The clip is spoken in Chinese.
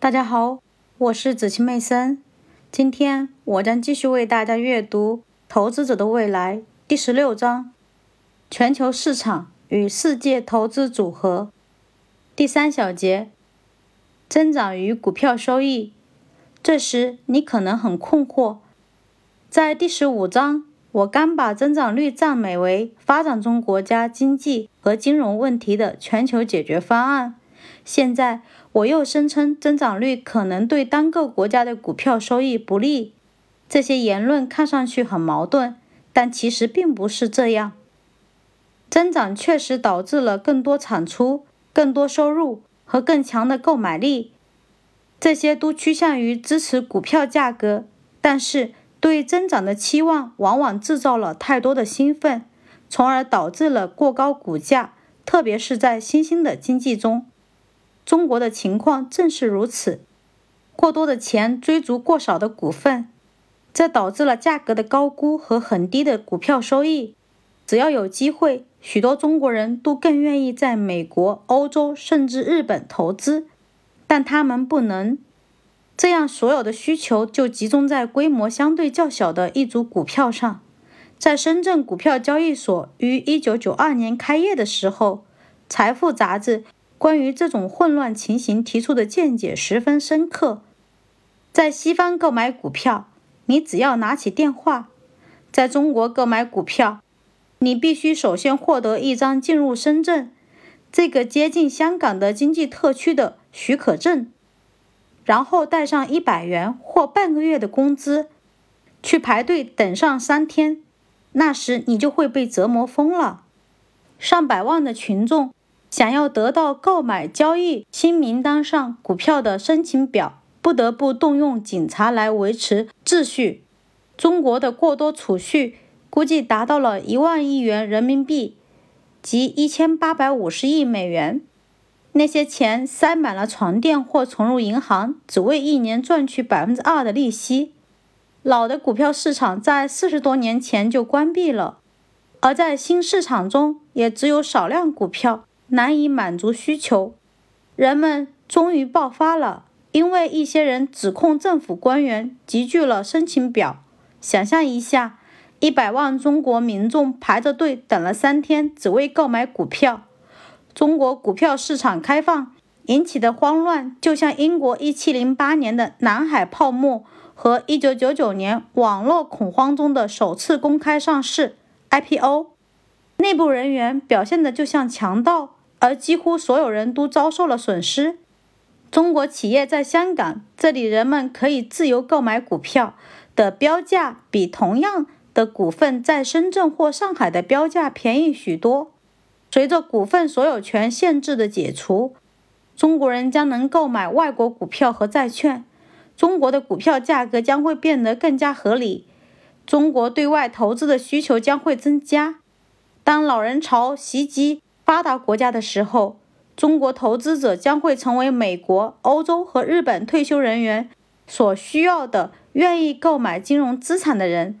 大家好，我是子晴妹森。今天我将继续为大家阅读《投资者的未来》第十六章：全球市场与世界投资组合。第三小节：增长与股票收益。这时你可能很困惑，在第十五章，我刚把增长率赞美为发展中国家经济和金融问题的全球解决方案。现在我又声称增长率可能对单个国家的股票收益不利，这些言论看上去很矛盾，但其实并不是这样。增长确实导致了更多产出、更多收入和更强的购买力，这些都趋向于支持股票价格。但是，对增长的期望往往制造了太多的兴奋，从而导致了过高股价，特别是在新兴的经济中。中国的情况正是如此，过多的钱追逐过少的股份，这导致了价格的高估和很低的股票收益。只要有机会，许多中国人都更愿意在美国、欧洲甚至日本投资，但他们不能。这样，所有的需求就集中在规模相对较小的一组股票上。在深圳股票交易所于1992年开业的时候，《财富》杂志。关于这种混乱情形提出的见解十分深刻。在西方购买股票，你只要拿起电话；在中国购买股票，你必须首先获得一张进入深圳这个接近香港的经济特区的许可证，然后带上一百元或半个月的工资，去排队等上三天。那时你就会被折磨疯了。上百万的群众。想要得到购买交易新名单上股票的申请表，不得不动用警察来维持秩序。中国的过多储蓄估计达到了一万亿元人民币，即一千八百五十亿美元。那些钱塞满了床垫或存入银行，只为一年赚取百分之二的利息。老的股票市场在四十多年前就关闭了，而在新市场中也只有少量股票。难以满足需求，人们终于爆发了，因为一些人指控政府官员集聚了申请表。想象一下，一百万中国民众排着队等了三天，只为购买股票。中国股票市场开放引起的慌乱，就像英国一七零八年的南海泡沫和一九九九年网络恐慌中的首次公开上市 （IPO）。内部人员表现的就像强盗。而几乎所有人都遭受了损失。中国企业在香港，这里人们可以自由购买股票的标价比同样的股份在深圳或上海的标价便宜许多。随着股份所有权限制的解除，中国人将能购买外国股票和债券，中国的股票价格将会变得更加合理，中国对外投资的需求将会增加。当老人潮袭击。发达国家的时候，中国投资者将会成为美国、欧洲和日本退休人员所需要的愿意购买金融资产的人。